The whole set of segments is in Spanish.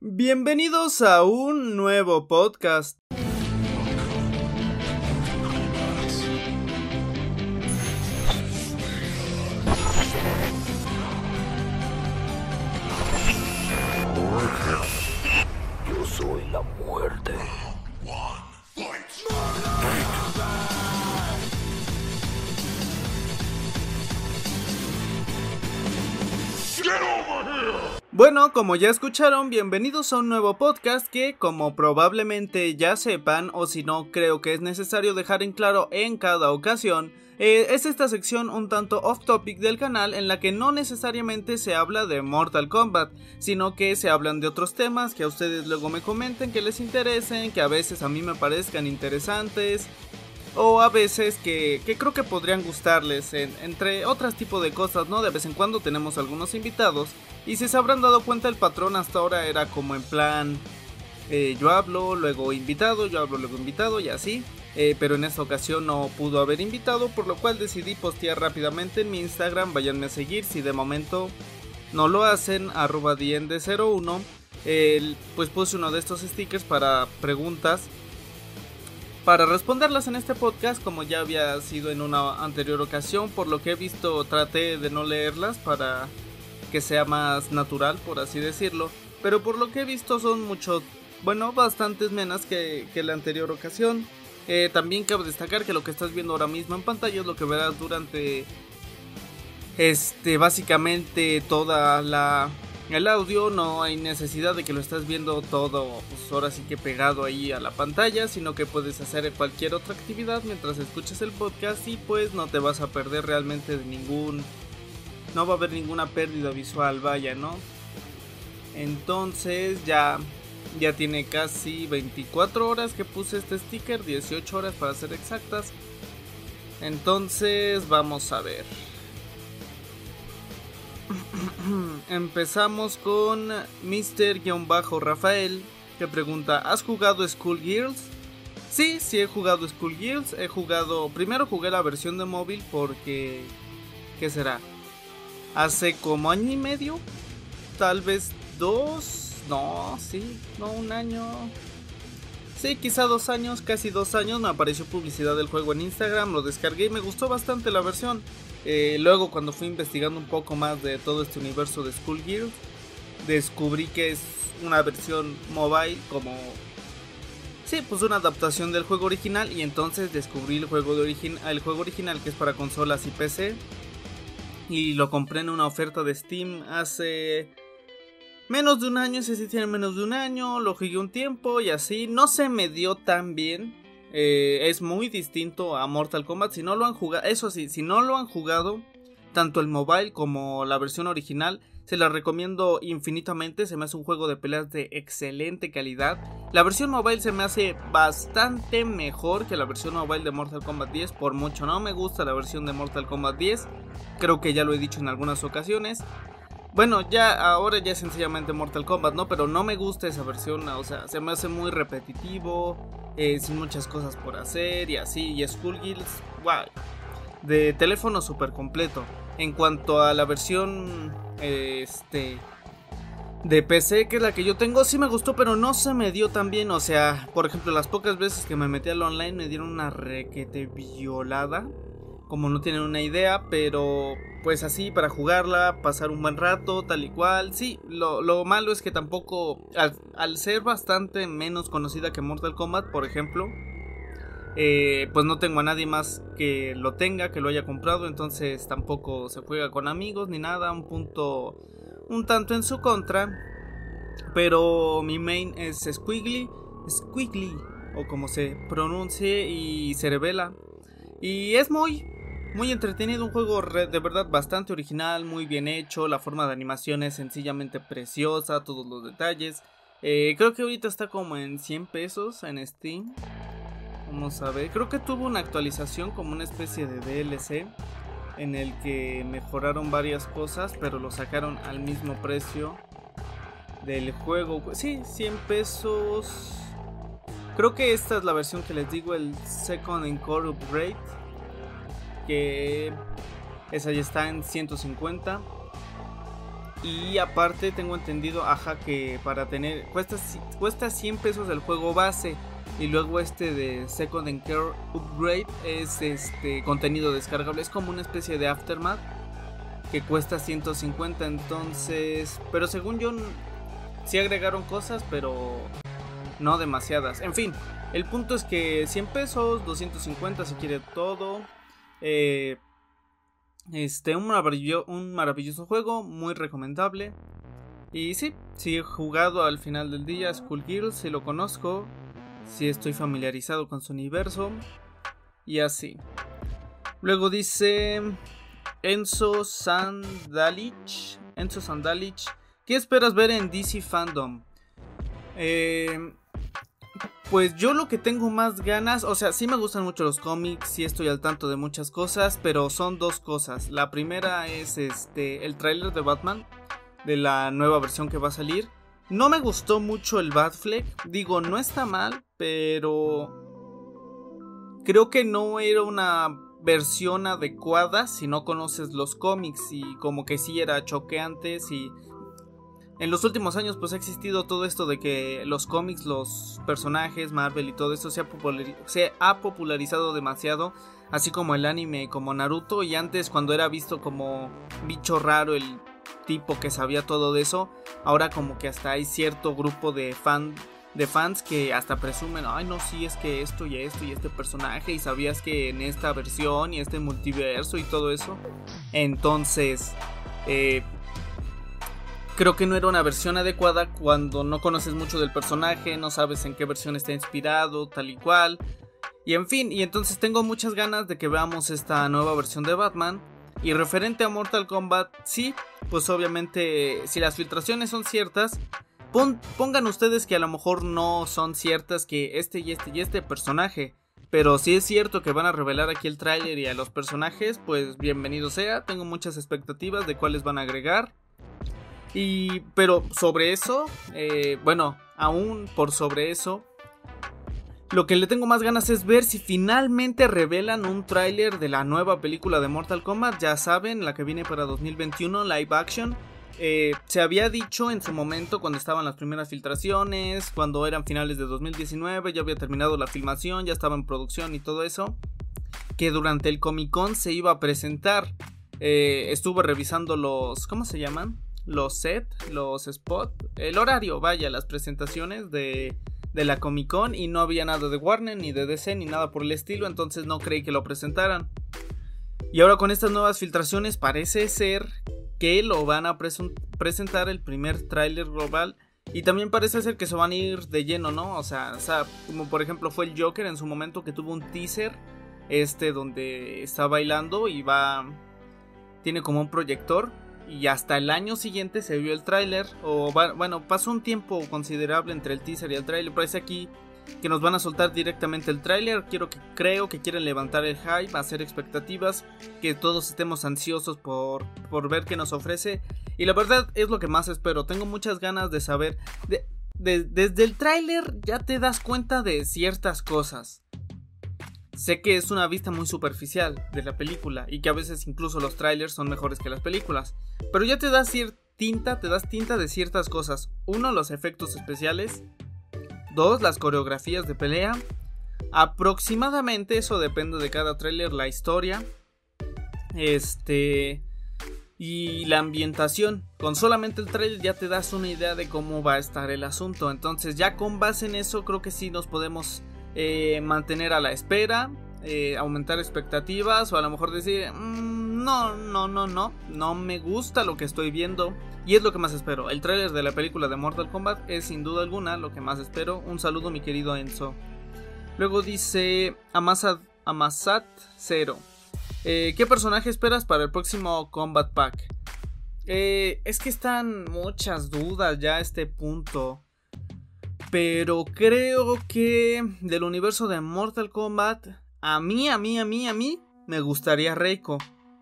Bienvenidos a un nuevo podcast. Como ya escucharon, bienvenidos a un nuevo podcast que, como probablemente ya sepan, o si no, creo que es necesario dejar en claro en cada ocasión, eh, es esta sección un tanto off topic del canal en la que no necesariamente se habla de Mortal Kombat, sino que se hablan de otros temas que a ustedes luego me comenten que les interesen, que a veces a mí me parezcan interesantes, o a veces que, que creo que podrían gustarles, en- entre otros tipos de cosas, ¿no? De vez en cuando tenemos algunos invitados, y si se habrán dado cuenta el patrón hasta ahora era como en plan, eh, yo hablo, luego invitado, yo hablo, luego invitado y así. Eh, pero en esta ocasión no pudo haber invitado, por lo cual decidí postear rápidamente en mi Instagram, váyanme a seguir si de momento no lo hacen, arroba diende01. el- pues puse uno de estos stickers para preguntas para responderlas en este podcast como ya había sido en una anterior ocasión por lo que he visto traté de no leerlas para que sea más natural por así decirlo. Pero por lo que he visto son mucho bueno bastantes menos que, que la anterior ocasión. Eh, también cabe destacar que lo que estás viendo ahora mismo en pantalla es lo que verás durante este básicamente toda la el audio no hay necesidad de que lo estés viendo todo pues ahora sí que pegado ahí a la pantalla sino que puedes hacer cualquier otra actividad mientras escuches el podcast y pues no te vas a perder realmente de ningún no va a haber ninguna pérdida visual vaya no entonces ya ya tiene casi 24 horas que puse este sticker 18 horas para ser exactas. Entonces vamos a ver Empezamos con Mr-Rafael que pregunta, ¿has jugado School Girls? Sí, sí he jugado School Girls, he jugado, primero jugué la versión de móvil porque, ¿qué será? Hace como año y medio, tal vez dos, no, sí, no, un año, sí, quizá dos años, casi dos años, me apareció publicidad del juego en Instagram, lo descargué y me gustó bastante la versión. Eh, luego cuando fui investigando un poco más de todo este universo de Guild, descubrí que es una versión mobile como... Sí, pues una adaptación del juego original y entonces descubrí el juego, de el juego original que es para consolas y PC. Y lo compré en una oferta de Steam hace menos de un año, ese sí tiene menos de un año, lo jugué un tiempo y así. No se me dio tan bien, eh, es muy distinto a Mortal Kombat. Si no lo han jugado, eso sí, si no lo han jugado, tanto el mobile como la versión original, se la recomiendo infinitamente. Se me hace un juego de peleas de excelente calidad. La versión mobile se me hace bastante mejor que la versión mobile de Mortal Kombat 10. Por mucho no me gusta la versión de Mortal Kombat 10. Creo que ya lo he dicho en algunas ocasiones. Bueno, ya ahora ya es sencillamente Mortal Kombat, ¿no? Pero no me gusta esa versión, o sea, se me hace muy repetitivo, eh, sin muchas cosas por hacer y así. Y Skull Guilds, wow, de teléfono súper completo. En cuanto a la versión, este, de PC, que es la que yo tengo, sí me gustó, pero no se me dio tan bien. O sea, por ejemplo, las pocas veces que me metí al online me dieron una requete violada como no tienen una idea, pero pues así para jugarla, pasar un buen rato, tal y cual. Sí, lo, lo malo es que tampoco, al, ser bastante menos conocida que Mortal Kombat, por ejemplo, eh, pues no tengo a nadie más que lo tenga, que lo haya comprado, entonces tampoco se juega con amigos ni nada, un punto un tanto en su contra. Pero mi main es Squiggly, Squiggly, o como se pronuncie, y se revela. Y es muy, muy entretenido, un juego de verdad bastante original, muy bien hecho, la forma de animación es sencillamente preciosa, todos los detalles. Eh, creo que ahorita está como en 100 pesos en Steam. Vamos a ver, creo que tuvo una actualización como una especie de DLC en el que mejoraron varias cosas, pero lo sacaron al mismo precio del juego. Sí, 100 pesos. Creo que esta es la versión que les digo, el Second Encore Upgrade. Que esa ya está en 150. Y aparte tengo entendido, ajá, que para tener... Cuesta, cuesta 100 pesos el juego base. Y luego este de Second Care Upgrade es este contenido descargable. Es como una especie de Aftermath que cuesta 150. Entonces... Pero según yo... Sí agregaron cosas, pero no demasiadas. En fin, el punto es que 100 pesos, 250 si quiere todo. Eh, este, un, un maravilloso juego, muy recomendable. Y sí, si he jugado al final del día Skull Girls, si lo conozco, si estoy familiarizado con su universo. Y así. Luego dice Enzo Sandalich. Enzo Sandalich. ¿Qué esperas ver en DC Fandom? Eh, pues yo lo que tengo más ganas, o sea, sí me gustan mucho los cómics, sí estoy al tanto de muchas cosas, pero son dos cosas. La primera es este el tráiler de Batman de la nueva versión que va a salir. No me gustó mucho el Batfleck, digo, no está mal, pero creo que no era una versión adecuada si no conoces los cómics y como que sí era choqueante y en los últimos años pues ha existido todo esto de que los cómics, los personajes, Marvel y todo eso se ha, popularizado demasiado, así como el anime, como Naruto, y antes cuando era visto como bicho raro el tipo que sabía todo de eso, ahora como que hasta hay cierto grupo de fan de fans que hasta presumen, ay no, sí, es que esto y esto y este personaje y sabías que en esta versión y este multiverso y todo eso. Entonces, eh, creo que no era una versión adecuada cuando no conoces mucho del personaje, no sabes en qué versión está inspirado, tal y cual. Y en fin, y entonces tengo muchas ganas de que veamos esta nueva versión de Batman. Y referente a Mortal Kombat, sí, pues obviamente si las filtraciones son ciertas, pongan ustedes que a lo mejor no son ciertas que este y este y este personaje. Pero si es cierto que van a revelar aquí el tráiler y a los personajes, pues bienvenido sea. Tengo muchas expectativas de cuáles van a agregar. Y, pero sobre eso, eh, bueno, aún por sobre eso, lo que le tengo más ganas es ver si finalmente revelan un tráiler de la nueva película de Mortal Kombat. Ya saben, la que viene para 2021, live action. Eh, se había dicho en su momento cuando estaban las primeras filtraciones, cuando eran finales de 2019, ya había terminado la filmación, ya estaba en producción y todo eso, que durante el Comic Con se iba a presentar. Eh, estuve revisando los, ¿cómo se llaman? Los set, los spot, el horario, vaya, las presentaciones de, de la Comic Con y no había nada de Warner ni de DC ni nada por el estilo, entonces no creí que lo presentaran. Y ahora con estas nuevas filtraciones parece ser que lo van a presentar el primer tráiler global y también parece ser que se van a ir de lleno, ¿no? O sea, o sea, como por ejemplo fue el Joker en su momento que tuvo un teaser este donde está bailando y va tiene como un proyector y hasta el año siguiente se vio el tráiler o bueno pasó un tiempo considerable entre el teaser y el tráiler parece aquí que nos van a soltar directamente el tráiler. Quiero que creo que quieren levantar el hype hacer expectativas que todos estemos ansiosos por, por ver qué nos ofrece. Y la verdad es lo que más espero. Tengo muchas ganas de saber desde el tráiler ya te das cuenta de ciertas cosas Sé que es una vista muy superficial de la película y que a veces incluso los trailers son mejores que las películas, pero ya te das tinta, te das tinta de ciertas cosas. Uno, los efectos especiales. Dos, las coreografías de pelea. Aproximadamente, eso depende de cada trailer, la historia. Este. Y la ambientación. Con solamente el trailer ya te das una idea de cómo va a estar el asunto. Entonces, ya con base en eso, creo que sí nos podemos eh, mantener a la espera, eh, aumentar expectativas o a lo mejor decir, mm, no, no, no, no, no me gusta lo que estoy viendo. Y es lo que más espero. El tráiler de la película de Mortal Kombat es sin duda alguna lo que más espero. Un saludo mi querido Enzo. Luego dice Amasat, Amasat 0. Eh, ¿Qué personaje esperas para el próximo Combat Pack? es que están muchas dudas ya a este punto. Pero creo que del universo de Mortal Kombat, a mí, a mí, a mí, a mí, me gustaría Reiko.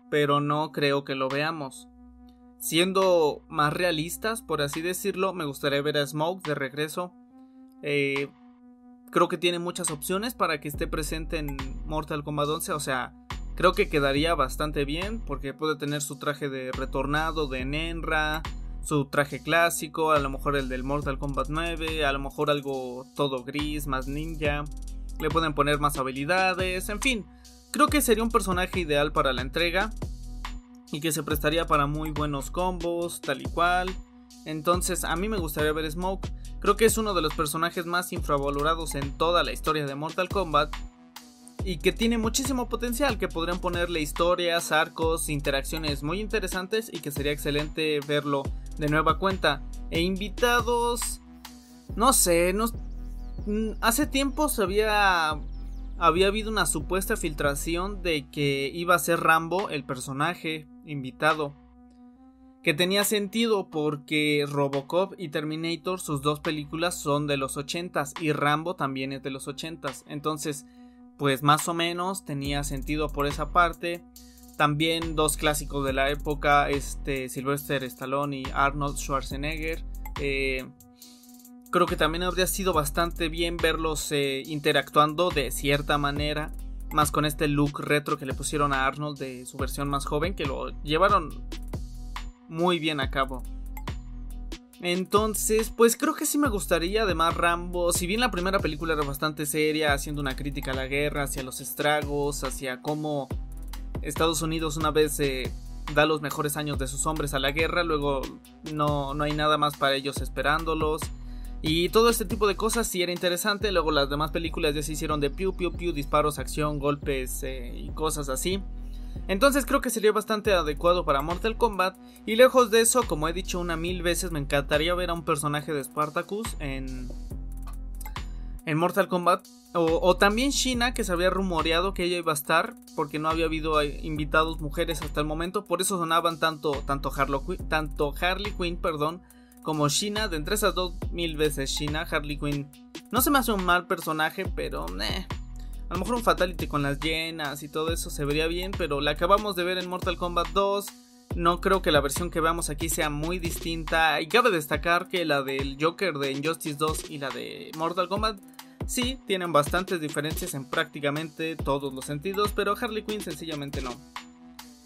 Pero no creo que lo veamos. Siendo más realistas, por así decirlo, me gustaría ver a Smoke de regreso. Eh, creo que tiene muchas opciones para que esté presente en Mortal Kombat 11. O sea, creo que quedaría bastante bien porque puede tener su traje de retornado, de Nenra, su traje clásico, a lo mejor el del Mortal Kombat 9, a lo mejor algo todo gris, más ninja. Le pueden poner más habilidades, en fin. Creo que sería un personaje ideal para la entrega y que se prestaría para muy buenos combos, tal y cual. Entonces, a mí me gustaría ver Smoke. Creo que es uno de los personajes más infravalorados en toda la historia de Mortal Kombat y que tiene muchísimo potencial, que podrían ponerle historias, arcos, interacciones muy interesantes y que sería excelente verlo de nueva cuenta. E invitados, no sé, no, mm, hace tiempo se había había habido una supuesta filtración de que iba a ser Rambo el personaje invitado. Que tenía sentido porque Robocop y Terminator, sus dos películas son de los 80s y Rambo también es de los 80s. Entonces, pues más o menos tenía sentido por esa parte. También dos clásicos de la época, este Sylvester Stallone y Arnold Schwarzenegger. Eh, creo que también habría sido bastante bien verlos eh, interactuando de cierta manera. Más con este look retro que le pusieron a Arnold de su versión más joven, que lo llevaron muy bien a cabo. Entonces, pues creo que sí me gustaría, además Rambo, si bien la primera película era bastante seria, haciendo una crítica a la guerra, hacia los estragos, hacia cómo Estados Unidos una vez da los mejores años de sus hombres a la guerra, luego no, no hay nada más para ellos esperándolos. Y todo este tipo de cosas sí era interesante. Luego las demás películas ya se hicieron de piu piu piu, disparos, acción, golpes eh, y cosas así. Entonces creo que sería bastante adecuado para Mortal Kombat. Y lejos de eso, como he dicho una mil veces, me encantaría ver a un personaje de Spartacus en, en Mortal Kombat. O, también Shina, que se había rumoreado que ella iba a estar, porque no había habido eh, invitados mujeres hasta el momento. Por eso sonaban tanto, tanto, tanto Harley Quinn perdón, como Shina. De entre esas dos mil veces Shina, Harley Quinn no se me hace un mal personaje, pero eh, a lo mejor un Fatality con las llenas y todo eso se vería bien, pero la acabamos de ver en Mortal Kombat 2. No creo que la versión que veamos aquí sea muy distinta. Y cabe destacar que la del Joker de Injustice 2 y la de Mortal Kombat sí tienen bastantes diferencias en prácticamente todos los sentidos, pero Harley Quinn sencillamente no.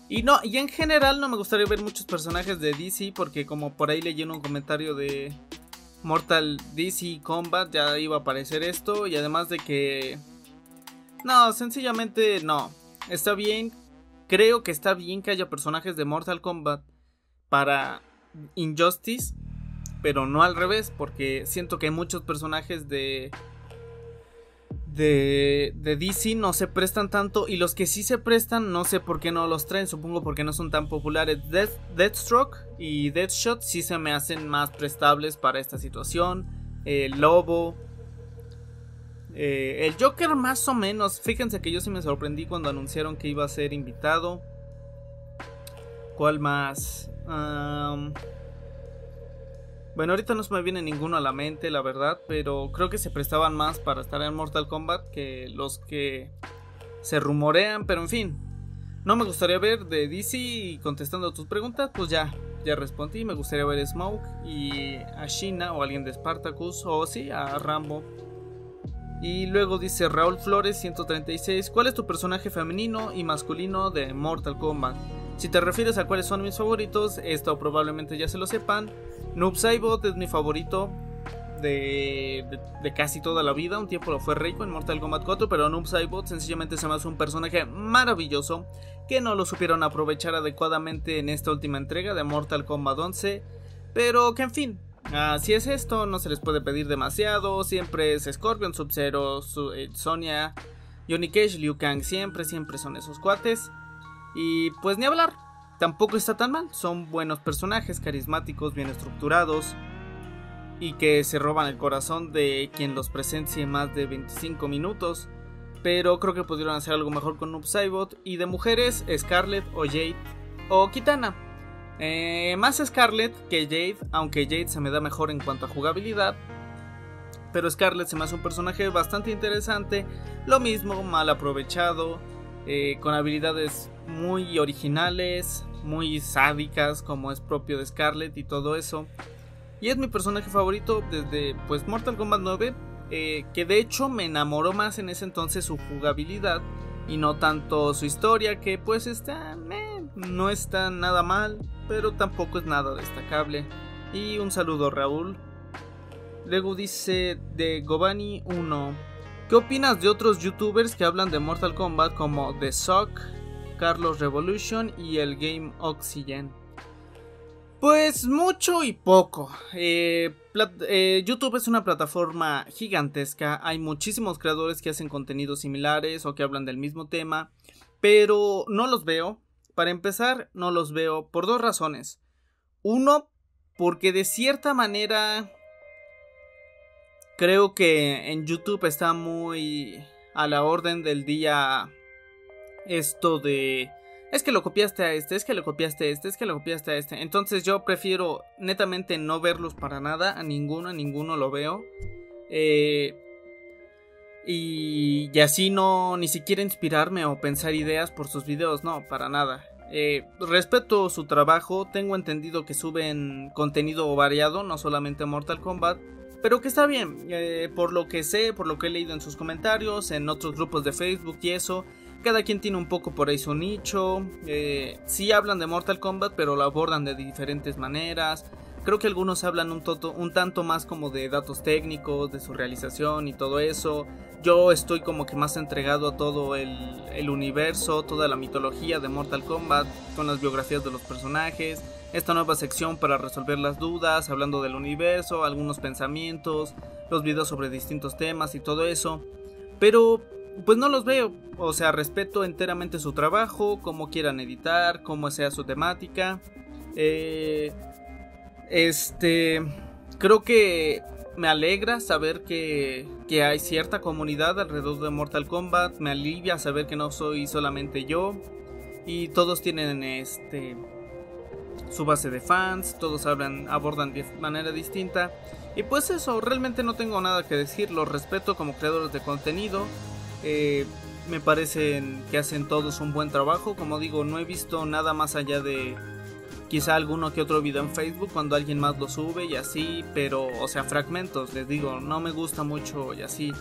Y no, y en general no me gustaría ver muchos personajes de DC porque como por ahí leí en un comentario de Mortal DC Combat ya iba a aparecer esto y además de que no, sencillamente no. Está bien. Creo que está bien que haya personajes de Mortal Kombat para Injustice. Pero no al revés. Porque siento que hay muchos personajes de. De, de DC no se prestan tanto. Y los que sí se prestan, no sé por qué no los traen. Supongo porque no son tan populares. Death, Deathstroke y Deathshot sí se me hacen más prestables para esta situación. El Lobo, eh, el Joker más o menos, fíjense que yo sí me sorprendí cuando anunciaron que iba a ser invitado. ¿Cuál más? Bueno, ahorita no se me viene ninguno a la mente, la verdad, pero creo que se prestaban más para estar en Mortal Kombat que los que se rumorean, pero en fin. No me gustaría ver de DC y contestando tus preguntas, pues ya, ya respondí. Me gustaría ver Smoke y a Shina o alguien de Spartacus o sí, a Rambo y luego dice Raúl Flores 136, ¿cuál es tu personaje femenino y masculino de Mortal Kombat? Si te refieres a cuáles son mis favoritos, esto probablemente ya se lo sepan. Noob Saibot es mi favorito de, de, casi toda la vida. Un tiempo lo fue rico en Mortal Kombat 4, pero Noob Saibot sencillamente se me hace un personaje maravilloso que no lo supieron aprovechar adecuadamente en esta última entrega de Mortal Kombat 11. Pero que en fin, Así es esto, no se les puede pedir demasiado. Siempre es Scorpion, Sub-Zero, eh, Sonia, Johnny Cage, Liu Kang. Siempre, siempre son esos cuates. Y pues ni hablar, tampoco está tan mal. Son buenos personajes, carismáticos, bien estructurados. Y que se roban el corazón de quien los presencie más de 25 minutos. Pero creo que pudieron hacer algo mejor con Noob Saibot. Y de mujeres, Scarlett o Jade o Kitana. Eh, más Scarlet que Jade, aunque Jade se me da mejor en cuanto a jugabilidad. Pero Scarlet se me hace un personaje bastante interesante. Lo mismo, mal aprovechado. Eh, con habilidades muy originales, muy sádicas, como es propio de Scarlet y todo eso. Y es mi personaje favorito desde pues Mortal Kombat 9. Eh, que de hecho me enamoró más en ese entonces su jugabilidad. Y no tanto su historia, que pues está. no está nada mal pero tampoco es nada destacable. Y un saludo Raúl. Luego dice de Gobani 1. ¿Qué opinas de otros youtubers que hablan de Mortal Kombat como The Sock, Carlos Revolution y el Game Oxygen? Pues mucho y poco. Eh, eh, YouTube es una plataforma gigantesca. Hay muchísimos creadores que hacen contenidos similares o que hablan del mismo tema. Pero no los veo. Para empezar, no los veo por dos razones. Uno, porque de cierta manera creo que en YouTube está muy a la orden del día esto de es que lo copiaste a este, es que lo copiaste a este, es que lo copiaste a este. Entonces yo prefiero netamente no verlos para nada, a ninguno, a ninguno lo veo. Eh, y, y, así no, ni siquiera inspirarme o pensar ideas por sus videos, no, para nada. Eh, respeto su trabajo, tengo entendido que suben contenido variado, no solamente Mortal Kombat, pero que está bien, eh, por lo que sé, por lo que he leído en sus comentarios, en otros grupos de Facebook y eso, cada quien tiene un poco por ahí su nicho. Eh, sí hablan de Mortal Kombat, pero lo abordan de diferentes maneras. Creo que algunos hablan un, un tanto más como de datos técnicos, de su realización y todo eso. Yo estoy como que más entregado a todo el, el universo, toda la mitología de Mortal Kombat, con las biografías de los personajes. Esta nueva sección para resolver las dudas, hablando del universo, algunos pensamientos, los videos sobre distintos temas y todo eso. Pero pues no los veo. O sea, respeto enteramente su trabajo, cómo quieran editar, cómo sea su temática. Eh, este, creo que me alegra saber que, que hay cierta comunidad alrededor de Mortal Kombat. Me alivia saber que no soy solamente yo. Y todos tienen este su base de fans, todos hablan, abordan de manera distinta. Y pues eso, realmente no tengo nada que decir, los respeto como creadores de contenido. Eh, me parecen que hacen todos un buen trabajo. Como digo, no he visto nada más allá de quizá alguno que otro video en Facebook cuando alguien más lo sube y así, pero, o sea, fragmentos, les digo, no me gusta mucho y así.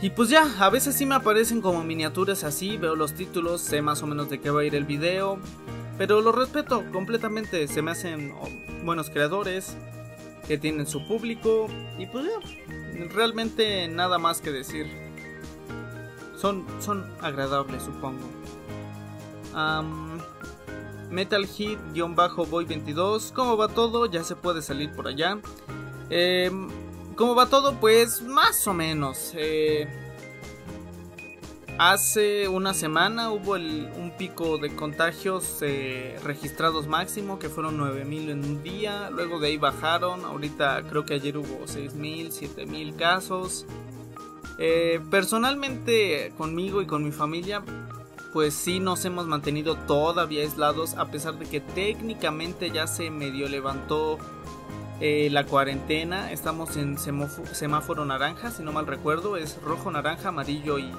Y pues ya, a veces sí me aparecen como miniaturas así, veo los títulos, sé más o menos de qué va a ir el video, pero lo respeto completamente, se me hacen oh, buenos creadores que tienen su público y pues ya, realmente nada más que decir. Son, son agradables, supongo. Metal Hit-Boy 22. ¿Cómo va todo? Ya se puede salir por allá. Em, ¿Cómo va todo? Pues más o menos. Eh, hace una semana hubo un pico de contagios eh, registrados máximo, que fueron 9000 en un día. Luego de ahí bajaron. Ahorita creo que ayer hubo 6000, 7000 casos. Eh, personalmente, conmigo y con mi familia, pues sí nos hemos mantenido todavía aislados, a pesar de que técnicamente ya se medio levantó eh, la cuarentena. Estamos en semáforo naranja, si no mal recuerdo, es rojo, naranja, amarillo y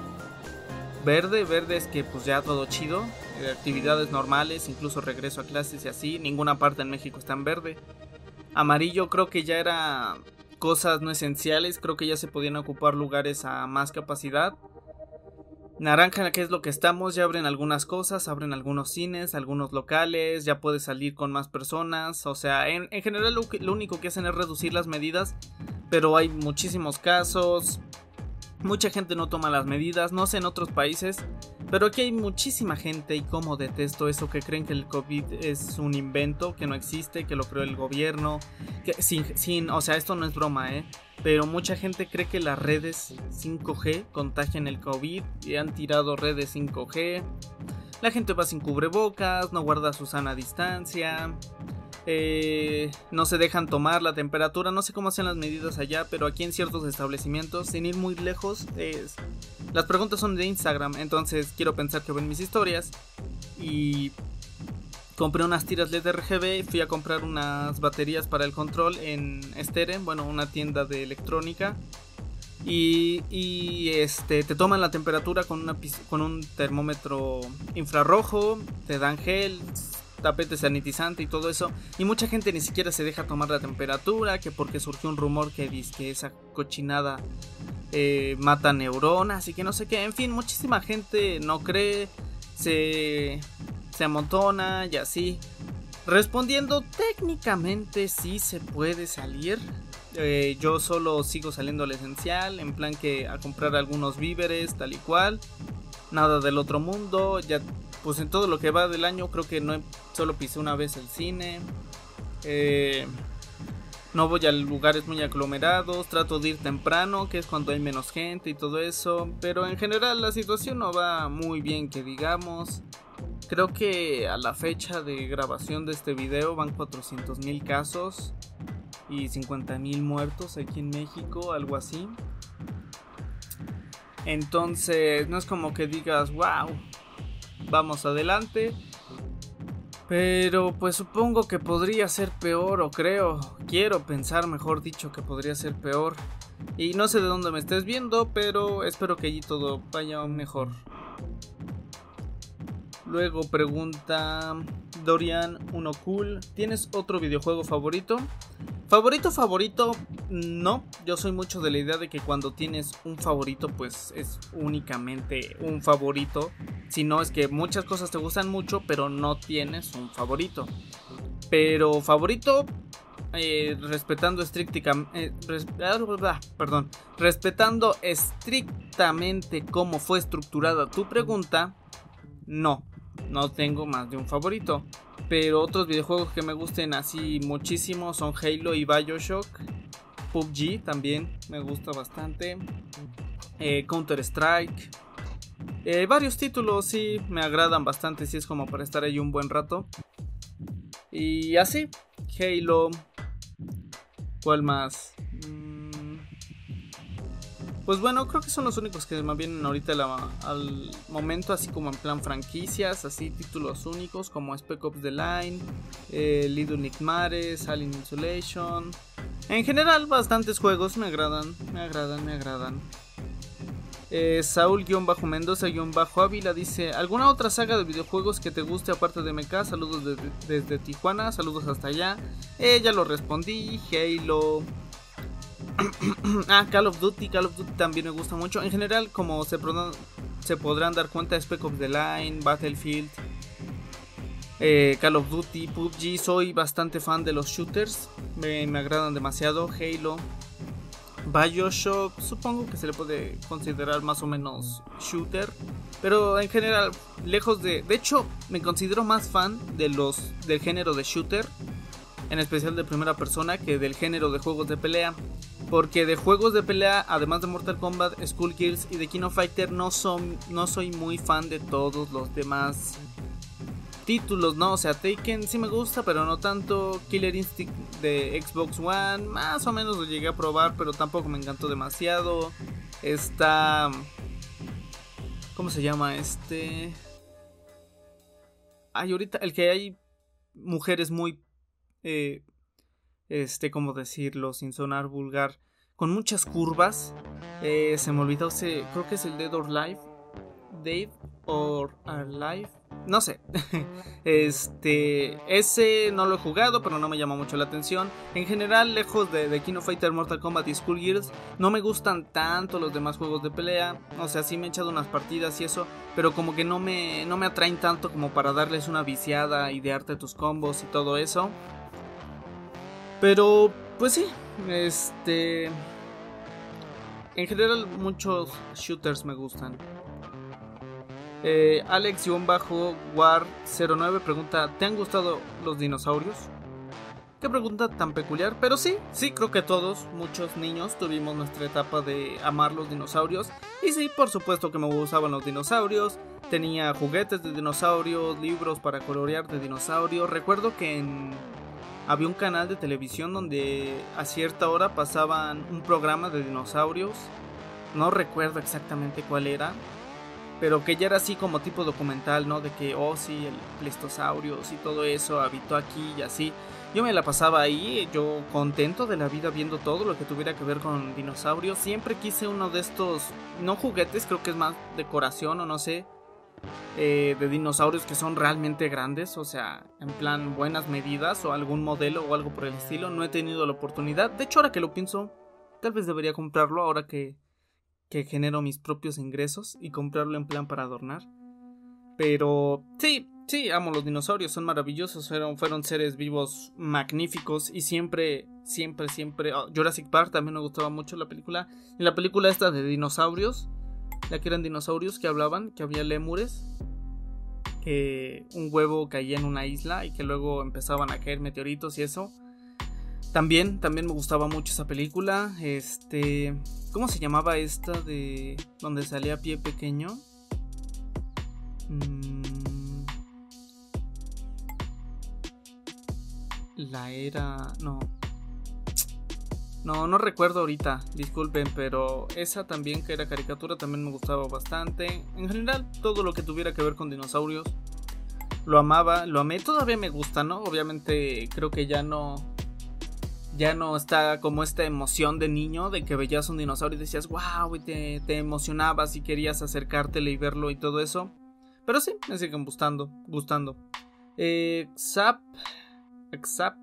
verde. Verde es que pues ya todo chido, eh, actividades normales, incluso regreso a clases y así. Ninguna parte en México está en verde. Amarillo creo que ya era cosas no esenciales, creo que ya se podían ocupar lugares a más capacidad. Naranja, que es lo que estamos, ya abren algunas cosas, abren algunos cines, algunos locales, ya puedes salir con más personas, o sea, en, general lo, lo único que hacen es reducir las medidas, pero hay muchísimos casos, Mucha gente no toma las medidas, no sé en otros países, pero aquí hay muchísima gente y como detesto eso que creen que el COVID es un invento, que no existe, que lo creó el gobierno, que sin, sin, o sea, esto no es broma, ¿eh? Pero mucha gente cree que las redes 5G contagian el COVID y han tirado redes 5G. La gente va sin cubrebocas, no guarda su sana distancia. Eh, no se dejan tomar la temperatura, no sé cómo hacen las medidas allá, pero aquí en ciertos establecimientos, sin ir muy lejos, las preguntas son de Instagram, entonces quiero pensar que ven mis historias. Y compré unas tiras LED RGB fui a comprar unas baterías para el control en Steren, bueno, una tienda de electrónica. Y, y, este te toman la temperatura con, una, con un termómetro infrarrojo, te dan gel, tapete sanitizante y todo eso. Y mucha gente ni siquiera se deja tomar la temperatura, que porque surgió un rumor que dice que esa cochinada eh, mata neuronas y que no sé qué. En fin, muchísima gente no cree, se, se amontona y así. Respondiendo, técnicamente sí se puede salir. Eh, yo solo sigo saliendo al esencial, en plan que a comprar algunos víveres, tal y cual. Nada del otro mundo. Ya, pues en todo lo que va del año, creo que no solo pisé una vez el cine. Eh, no voy a lugares muy aglomerados, trato de ir temprano, que es cuando hay menos gente y todo eso. Pero en general la situación no va muy bien, que digamos. Creo que a la fecha de grabación de este video van 400 mil casos y 50 mil muertos aquí en México, algo así. Entonces, no es como que digas, wow, vamos adelante. Pero pues supongo que podría ser peor o creo, quiero pensar mejor dicho que podría ser peor. Y no sé de dónde me estés viendo, pero espero que allí todo vaya mejor. Luego pregunta Dorian uno cool, ¿tienes otro videojuego favorito? Favorito, favorito, no. Yo soy mucho de la idea de que cuando tienes un favorito, pues es únicamente un favorito. Si no es que muchas cosas te gustan mucho, pero no tienes un favorito. Pero favorito, eh, respetando estrictamente, eh, perdón, respetando estrictamente cómo fue estructurada tu pregunta, no, no tengo más de un favorito. Pero otros videojuegos que me gusten así muchísimo son Halo y Bioshock. PUBG también me gusta bastante. Eh, Counter Strike. Eh, varios títulos sí me agradan bastante, si es como para estar ahí un buen rato. Y así, Halo. ¿Cuál más? Pues bueno, creo que son los únicos que me vienen ahorita al momento, así como en plan franquicias, así títulos únicos como Spec Ops The Line, eh, Little Nick Mares, Alien Insulation. En general, bastantes juegos me agradan, me agradan, me agradan. Eh, Saúl-Mendoza-Ávila dice: ¿Alguna otra saga de videojuegos que te guste aparte de MK? Saludos desde Tijuana, saludos hasta allá. Eh, ya lo respondí: Halo, ah, Call of Duty, Call of Duty también me gusta mucho. En general, como se, se podrán dar cuenta, Spec of the Line, Battlefield, eh, Call of Duty, PUBG, soy bastante fan de los shooters, me, me agradan demasiado. Halo, Bioshock, supongo que se le puede considerar más o menos shooter, pero en general, lejos de... De hecho, me considero más fan de los del género de shooter, en especial de primera persona, que del género de juegos de pelea. Porque de juegos de pelea, además de Mortal Kombat, Skullgirls y de Kino Fighter, no, son, no soy muy fan de todos los demás títulos, ¿no? O sea, Taken sí me gusta, pero no tanto. Killer Instinct de Xbox One, más o menos lo llegué a probar, pero tampoco me encantó demasiado. Está... ¿Cómo se llama este? Hay ahorita, el que hay mujeres muy eh, este, como decirlo, sin sonar vulgar, con muchas curvas. Eh, se me olvidó, se, creo que es el Dead or Life. Dead or Alive. No sé. este. Ese no lo he jugado, pero no me llama mucho la atención. En general, lejos de, de King of Fighter, Mortal Kombat y Skullgirls, no me gustan tanto los demás juegos de pelea. O sea, sí me he echado unas partidas y eso. Pero como que no me, no me atraen tanto como para darles una viciada y de arte tus combos y todo eso. Pero, pues sí, este... En general muchos shooters me gustan. Eh, Alex-War09 pregunta, ¿te han gustado los dinosaurios? Qué pregunta tan peculiar, pero sí, sí, creo que todos, muchos niños, tuvimos nuestra etapa de amar los dinosaurios. Y sí, por supuesto que me gustaban los dinosaurios, tenía juguetes de dinosaurios, libros para colorear de dinosaurios. Recuerdo que en había un canal de televisión donde a cierta hora pasaban un programa de dinosaurios. No recuerdo exactamente cuál era. Pero que ya era así como tipo documental, ¿no? De que, oh sí, el Plestosaurios y todo eso habitó aquí y así. Yo me la pasaba ahí, yo contento de la vida viendo todo lo que tuviera que ver con dinosaurios. Siempre quise uno de estos, no juguetes, creo que es más decoración o no sé eh, de dinosaurios que son realmente grandes, o sea, en plan buenas medidas o algún modelo o algo por el estilo. No he tenido la oportunidad. De hecho, ahora que lo pienso, tal vez debería comprarlo ahora que, que genero mis propios ingresos y comprarlo en plan para adornar. Pero sí, Sí, amo los dinosaurios, son maravillosos, fueron, fueron seres vivos magníficos y siempre, siempre, siempre... oh, Jurassic Park también me gustaba mucho la película. En la película esta de dinosaurios, la que eran dinosaurios que hablaban, que había lémures, que un huevo caía en una isla y que luego empezaban a caer meteoritos y eso. También, también me gustaba mucho esa película. Este, ¿cómo se llamaba esta de donde salía pie pequeño? Mm, la era, no. No, no recuerdo ahorita, disculpen, pero esa también que era caricatura también me gustaba bastante. En general, todo lo que tuviera que ver con dinosaurios, lo amaba, lo amé, todavía me gusta, ¿no? Obviamente creo que ya no ya no está como esta emoción de niño de que veías un dinosaurio y decías, wow, y te, emocionabas y querías acercártele y verlo y todo eso. Pero sí, me siguen gustando, gustando. Eh, Zap, Zap,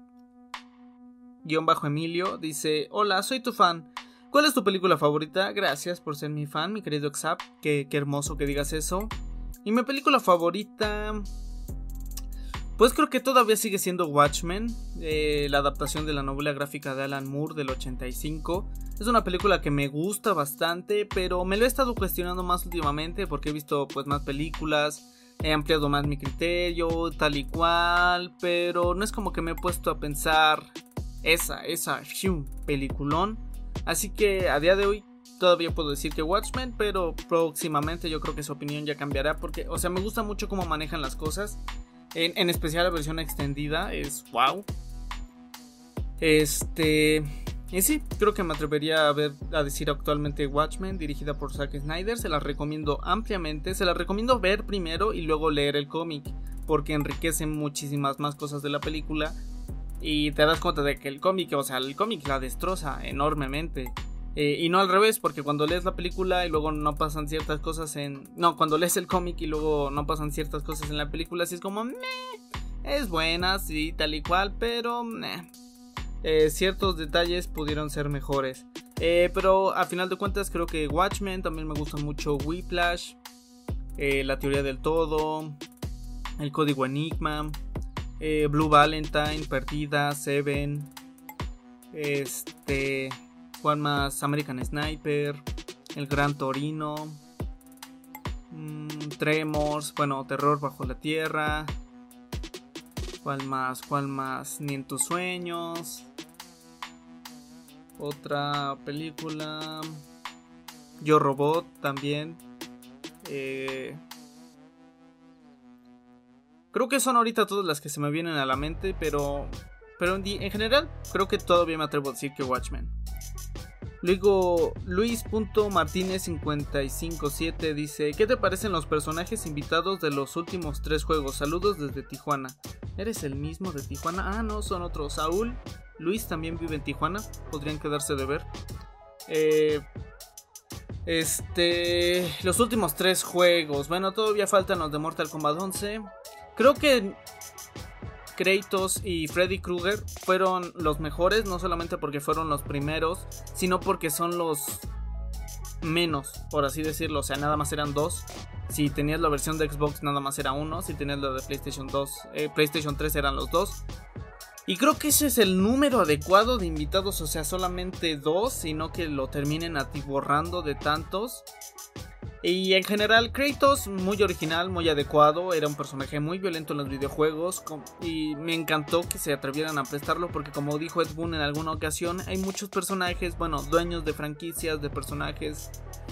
guion bajo Emilio, dice, hola, soy tu fan. ¿Cuál es tu película favorita? Gracias por ser mi fan, mi querido Xap. Qué, qué hermoso que digas eso. Y mi película favorita... Pues creo que todavía sigue siendo Watchmen, eh, la adaptación de la novela gráfica de Alan Moore del 85. Es una película que me gusta bastante, pero me lo he estado cuestionando más últimamente porque he visto pues más películas, he ampliado más mi criterio, tal y cual, pero no es como que me he puesto a pensar esa, esa, fium, peliculón. Así que a día de hoy todavía puedo decir que Watchmen, pero próximamente yo creo que su opinión ya cambiará porque, o sea, me gusta mucho cómo manejan las cosas. En, en especial la versión extendida es wow. Este. Y sí, creo que me atrevería a, ver, a decir actualmente Watchmen, dirigida por Zack Snyder. Se la recomiendo ampliamente. Se la recomiendo ver primero y luego leer el cómic. Porque enriquece muchísimas más cosas de la película. Y te das cuenta de que el cómic, o sea, el cómic la destroza enormemente. Eh, y no al revés, porque cuando lees la película y luego no pasan ciertas cosas en... No, cuando lees el cómic y luego no pasan ciertas cosas en la película, así es como... Meh, es buena, sí, tal y cual, pero... Eh, ciertos detalles pudieron ser mejores. Eh, pero a final de cuentas creo que Watchmen también me gusta mucho Whiplash, La teoría del todo, El código Enigma, eh, Blue Valentine, Perdida, Seven, este, ¿cuál más? American Sniper, El Gran Torino, mm, Tremors, bueno, Terror bajo la tierra. ¿Cuál más? ¿Cuál más? Ni en tus sueños. Otra película. Yo Robot también. Eh, creo que son ahorita todas las que se me vienen a la mente, pero, pero en, general creo que todavía me atrevo a decir que Watchmen. Luego Luis.martinez557 dice, ¿qué te parecen los personajes invitados de los últimos tres juegos? Saludos desde Tijuana. ¿Eres el mismo de Tijuana? Ah, no, son otros. Saúl, Luis también vive en Tijuana. Podrían quedarse de ver. Eh, este, los últimos tres juegos. Bueno, todavía faltan los de Mortal Kombat 11. Creo que Kratos y Freddy Krueger fueron los mejores, no solamente porque fueron los primeros, sino porque son los menos, por así decirlo. O sea, nada más eran dos. Si tenías la versión de Xbox, nada más era uno. Si tenías la de PlayStation 2, eh, PlayStation 3 eran los dos. Y creo que ese es el número adecuado de invitados, o sea, solamente dos, sino que lo terminen atiborrando de tantos. Y en general, Kratos, muy original, muy adecuado, era un personaje muy violento en los videojuegos y me encantó que se atrevieran a prestarlo porque como dijo Ed Boon en alguna ocasión, hay muchos personajes, bueno, dueños de franquicias, de personajes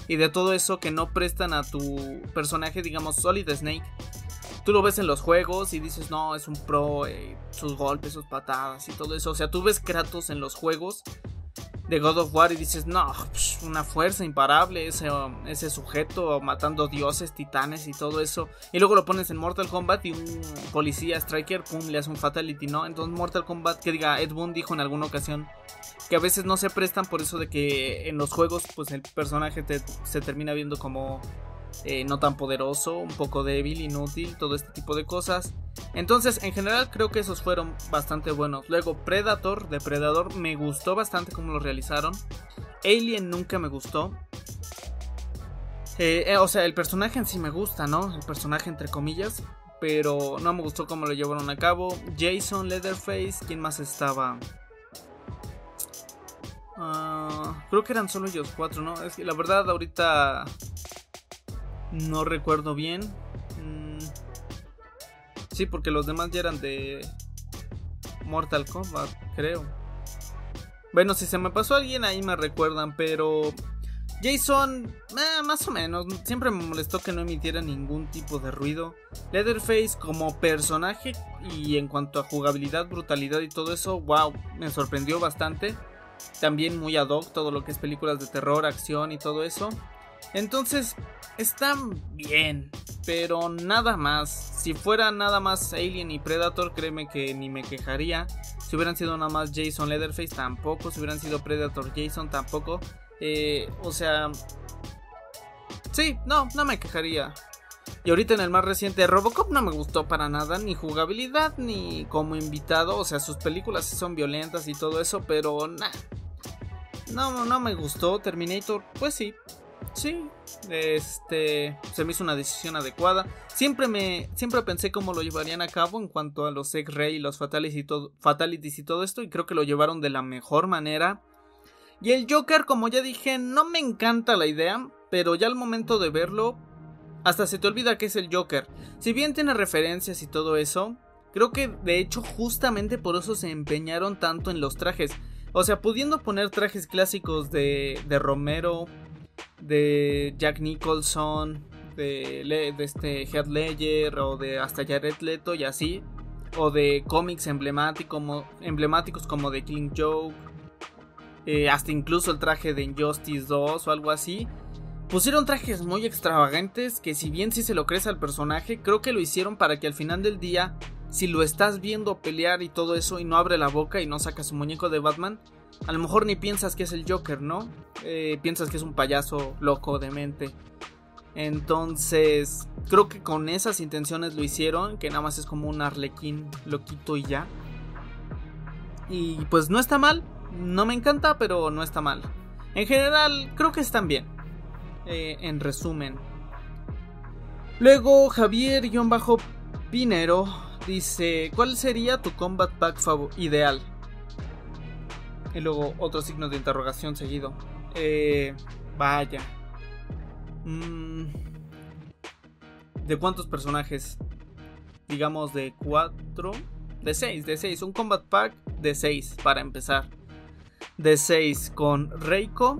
y de todo eso que no prestan a tu personaje, digamos, Solid Snake. Tú lo ves en los juegos y dices, no, es un pro, eh, sus golpes, sus patadas y todo eso. O sea, tú ves Kratos en los juegos de God of War y dices, no, una fuerza imparable ese, ese sujeto matando dioses, titanes y todo eso. Y luego lo pones en Mortal Kombat y un policía striker, pum, le hace un fatality, ¿no? Entonces Mortal Kombat, que diga, Ed Boon dijo en alguna ocasión que a veces no se prestan por eso de que en los juegos pues el personaje te- se termina viendo como eh, no tan poderoso, un poco débil, inútil, todo este tipo de cosas. Entonces, en general creo que esos fueron bastante buenos. Luego, Predator, Depredador, me gustó bastante cómo lo realizaron. Alien nunca me gustó. Eh, eh, o sea, el personaje en sí me gusta, ¿no? El personaje entre comillas. pero no me gustó cómo lo llevaron a cabo. Jason Leatherface, ¿quién más estaba? Ah, creo que eran solo ellos cuatro, ¿no? Es que la verdad ahorita no recuerdo bien. Mm, sí, porque los demás ya eran de Mortal Kombat, creo. Bueno, si se me pasó alguien ahí me recuerdan, pero Jason, eh, más o menos, siempre me molestó que no emitiera ningún tipo de ruido. Leatherface como personaje y en cuanto a jugabilidad, brutalidad y todo eso, wow, me sorprendió bastante. También muy ad hoc todo lo que es películas de terror, acción y todo eso. Entonces, están bien, pero nada más. Si fuera nada más Alien y Predator, créeme que ni me quejaría. Si hubieran sido nada más Jason Leatherface, tampoco. Si hubieran sido Predator Jason, tampoco. Eh, o sea... Sí, no, no me quejaría. Y ahorita en el más reciente Robocop no me gustó para nada, ni jugabilidad, ni como invitado. O sea, sus películas son violentas y todo eso, pero nah. No, no me gustó. Terminator, pues sí, Sí, este se me hizo una decisión adecuada. Siempre me siempre pensé cómo lo llevarían a cabo en cuanto a los X-Ray, los fatalities y, todo, fatalities y todo esto y creo que lo llevaron de la mejor manera. Y el Joker, como ya dije, no me encanta la idea, pero ya al momento de verlo hasta se te olvida que es el Joker. Si bien tiene referencias y todo eso, creo que de hecho justamente por eso se empeñaron tanto en los trajes. O sea, pudiendo poner trajes clásicos de, de Romero, de Jack Nicholson, de, de este Heath Ledger o de hasta Jared Leto y así, o de cómics emblemáticos, como de King Joke, eh, hasta incluso el traje de Injustice 2 o algo así. Pusieron trajes muy extravagantes que si bien si se lo crees al personaje, creo que lo hicieron para que al final del día, si lo estás viendo pelear y todo eso y no abre la boca y no saca su muñeco de Batman, a lo mejor ni piensas que es el Joker, ¿no? Eh, piensas que es un payaso loco de mente. Entonces, creo que con esas intenciones lo hicieron, que nada más es como un arlequín loquito y ya. Y pues no está mal, no me encanta, pero no está mal. En general, creo que están bien. Eh, en resumen. Luego, Javier-Pinero dice: ¿Cuál sería tu combat pack ideal? Y luego otro signo de interrogación seguido. Eh, vaya. Mm, ¿De cuántos personajes? Digamos de cuatro. De seis, de seis. Un combat pack de seis para empezar. De seis con Reiko.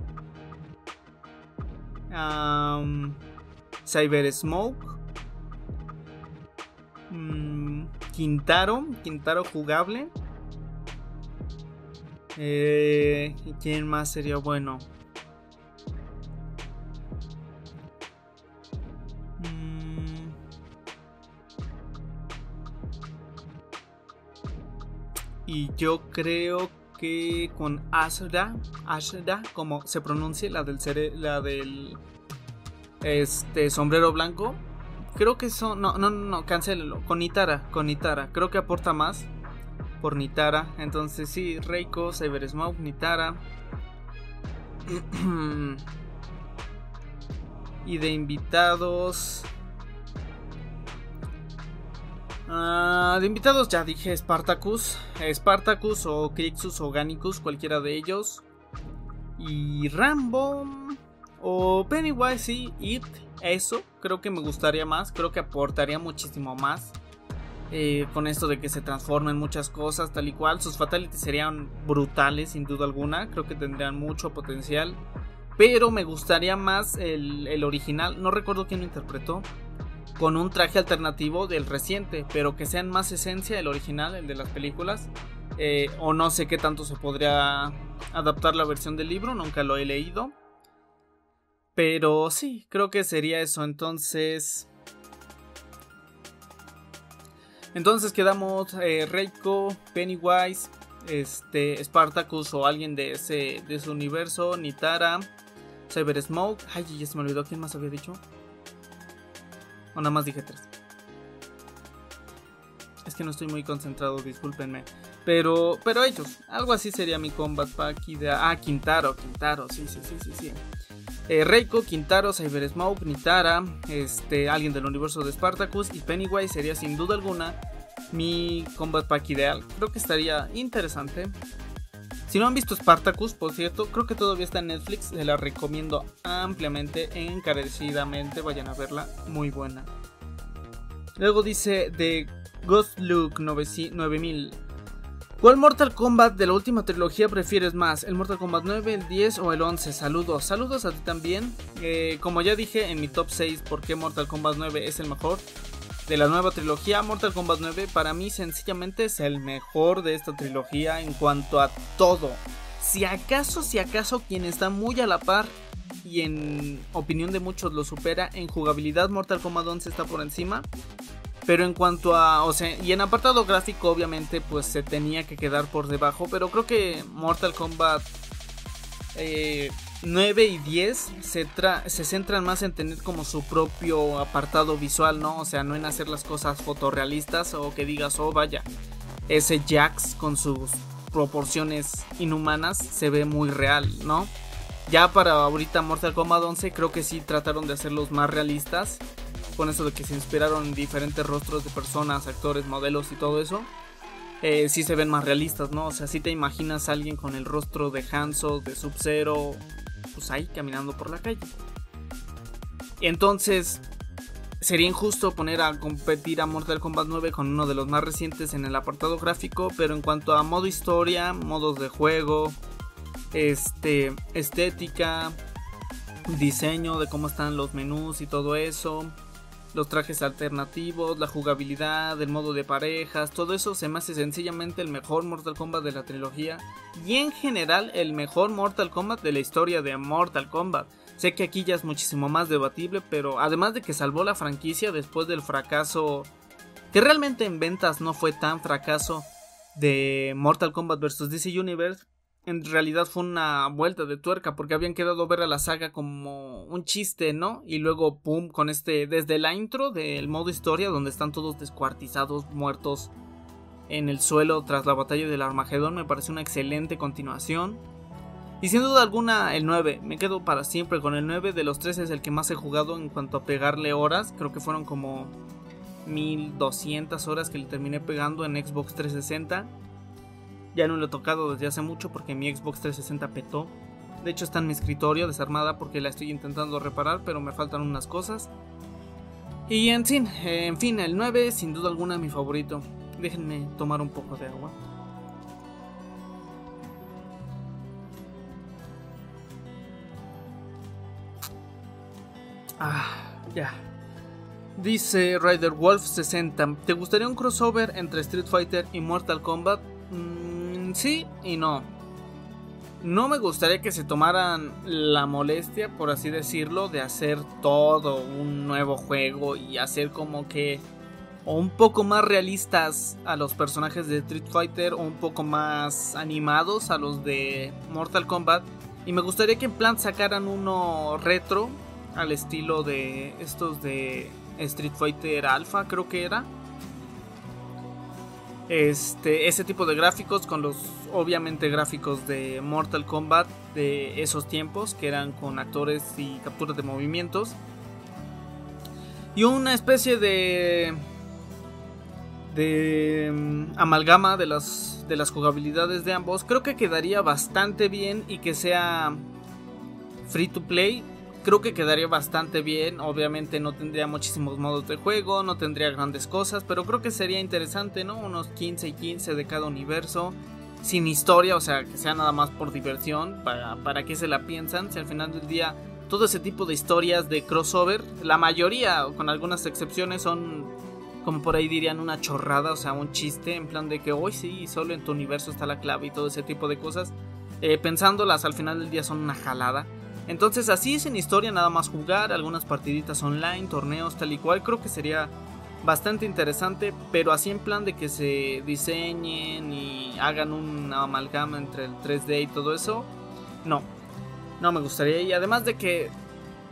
Cyber Smoke. Mm, Quintaro. Quintaro jugable. Eh, ¿Y quién más sería bueno? Mm. Y yo creo que con Ashra, Ashra, como se pronuncia, la del la del este sombrero blanco, creo que son, no, no, no, cancélelo, con Itara, con Itara, creo que aporta más por Nitara. Entonces sí, Reiko, Cyber Smoke, Nitara. y de invitados. Ah, de invitados ya dije Spartacus. Spartacus o Crixus o Ganicus, cualquiera de ellos. Y Rambo. O Pennywise, sí, It. Eso creo que me gustaría más. Creo que aportaría muchísimo más. Eh, con esto de que se transformen muchas cosas, tal y cual. Sus fatalities serían brutales, sin duda alguna. Creo que tendrían mucho potencial. Pero me gustaría más el, original. No recuerdo quién lo interpretó. Con un traje alternativo del reciente. Pero que sean más esencia el original, el de las películas. Eh, o no sé qué tanto se podría adaptar la versión del libro. Nunca lo he leído. Pero sí, creo que sería eso. Entonces... Entonces quedamos eh, Reiko, Pennywise, este, Spartacus o alguien de ese, de ese universo, Nitara, Cyber Smoke. Ay, ya se me olvidó quién más había dicho. O nada más dije tres. Es que no estoy muy concentrado, discúlpenme. Pero, pero ellos, algo así sería mi combat pack de... Ah, Quintaro, Quintaro, sí, sí, sí, sí, sí. Eh, Reiko, Quintaro, Cyber Smoke, Nitara, este, alguien del universo de Spartacus y Pennywise sería sin duda alguna mi combat pack ideal. Creo que estaría interesante. Si no han visto Spartacus, por cierto, creo que todavía está en Netflix. Se la recomiendo ampliamente, encarecidamente. Vayan a verla, muy buena. Luego dice de Ghost Luke 9000. ¿Cuál Mortal Kombat de la última trilogía prefieres más? ¿El Mortal Kombat 9, el 10 o el 11? Saludos, saludos a ti también. Eh, como ya dije en mi top 6, ¿por qué Mortal Kombat 9 es el mejor? De la nueva trilogía, Mortal Kombat 9 para mí sencillamente es el mejor de esta trilogía en cuanto a todo. Si acaso, si acaso quien está muy a la par y en opinión de muchos lo supera, en jugabilidad Mortal Kombat 11 está por encima. Pero en cuanto a, o sea, y en apartado gráfico obviamente pues se tenía que quedar por debajo, pero creo que Mortal Kombat 9 eh, y 10 se, se centran más en tener como su propio apartado visual, ¿no? O sea, no en hacer las cosas fotorrealistas o que digas, oh vaya, ese Jax con sus proporciones inhumanas se ve muy real, ¿no? Ya para ahorita Mortal Kombat 11 creo que sí trataron de hacerlos más realistas con eso de que se inspiraron en diferentes rostros de personas, actores, modelos y todo eso, eh, sí se ven más realistas, ¿no? O sea, si te imaginas a alguien con el rostro de Hanzo, de Sub-Zero, pues ahí caminando por la calle. Entonces, sería injusto poner a competir a Mortal Kombat 9 con uno de los más recientes en el apartado gráfico, pero en cuanto a modo historia, modos de juego, este, estética, diseño de cómo están los menús y todo eso, los trajes alternativos, la jugabilidad, el modo de parejas, todo eso se me hace sencillamente el mejor Mortal Kombat de la trilogía y en general el mejor Mortal Kombat de la historia de Mortal Kombat. Sé que aquí ya es muchísimo más debatible, pero además de que salvó la franquicia después del fracaso, que realmente en ventas no fue tan fracaso de Mortal Kombat vs. DC Universe, en realidad fue una vuelta de tuerca porque habían quedado ver a la saga como un chiste, ¿no? Y luego, pum, con este, desde la intro del modo historia donde están todos descuartizados, muertos en el suelo tras la batalla del Armagedón, me parece una excelente continuación. Y sin duda alguna el 9, me quedo para siempre con el 9, de los 3 es el que más he jugado en cuanto a pegarle horas, creo que fueron como 1200 horas que le terminé pegando en Xbox 360. Ya no lo he tocado desde hace mucho porque mi Xbox 360 petó. De hecho está en mi escritorio desarmada porque la estoy intentando reparar, pero me faltan unas cosas. Y en fin, en fin, el 9 sin duda alguna mi favorito. Déjenme tomar un poco de agua. Ah, ya. Dice Rider Wolf 60. ¿Te gustaría un crossover entre Street Fighter y Mortal Kombat? Mm, sí y no. No me gustaría que se tomaran la molestia, por así decirlo, de hacer todo un nuevo juego y hacer como que un poco más realistas a los personajes de Street Fighter o un poco más animados a los de Mortal Kombat. Y me gustaría que en plan sacaran uno retro al estilo de estos de Street Fighter Alpha, creo que era este, ese tipo de gráficos con los obviamente gráficos de Mortal Kombat de esos tiempos que eran con actores y capturas de movimientos. Y una especie de de mm, amalgama de las de las jugabilidades de ambos. Creo que quedaría bastante bien y que sea free to play creo que quedaría bastante bien. Obviamente no tendría muchísimos modos de juego, no tendría grandes cosas, pero creo que sería interesante, ¿no? Unos 15 y 15 de cada universo, sin historia, o sea, que sea nada más por diversión, para, para qué se la piensan, si al final del día todo ese tipo de historias de crossover, la mayoría, con algunas excepciones, son como por ahí dirían una chorrada, o sea, un chiste, en plan de que hoy sí, solo en tu universo está la clave y todo ese tipo de cosas. Eh, pensándolas al final del día son una jalada. Entonces así es en historia nada más jugar, algunas partiditas online, torneos tal y cual, creo que sería bastante interesante, pero así en plan de que se diseñen y hagan una amalgama entre el 3D y todo eso, no, no me gustaría. Y además de que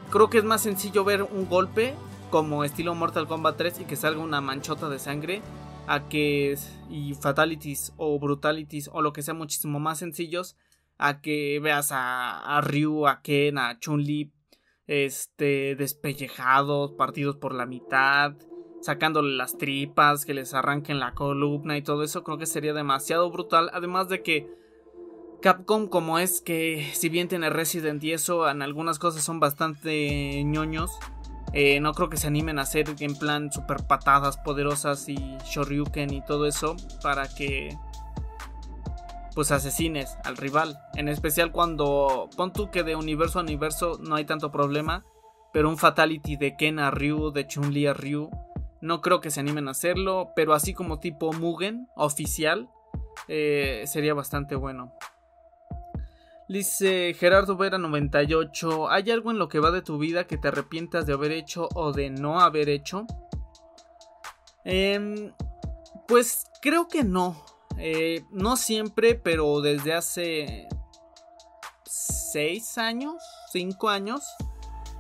creo que es más sencillo ver un golpe como estilo Mortal Kombat 3 y que salga una manchota de sangre a que y fatalities o brutalities o lo que sea muchísimo más sencillos a que veas a, Ryu, a Ken, a Chun-Li este, despellejados, partidos por la mitad, sacándole las tripas, que les arranquen la columna y todo eso, creo que sería demasiado brutal. Además de que Capcom, como es que, si bien tiene Resident y eso, en algunas cosas son bastante ñoños, eh, no creo que se animen a hacer en plan super patadas poderosas y shoryuken y todo eso para que pues asesines al rival. En especial cuando pon tú que de universo a universo no hay tanto problema, pero un fatality de Ken a Ryu, de Chun-Li a Ryu, no creo que se animen a hacerlo, pero así como tipo Mugen oficial eh, sería bastante bueno. Dice Gerardo Vera 98, ¿hay algo en lo que va de tu vida que te arrepientas de haber hecho o de no haber hecho? Em, pues creo que no. Eh, no siempre, pero desde hace 6 años, 5 años,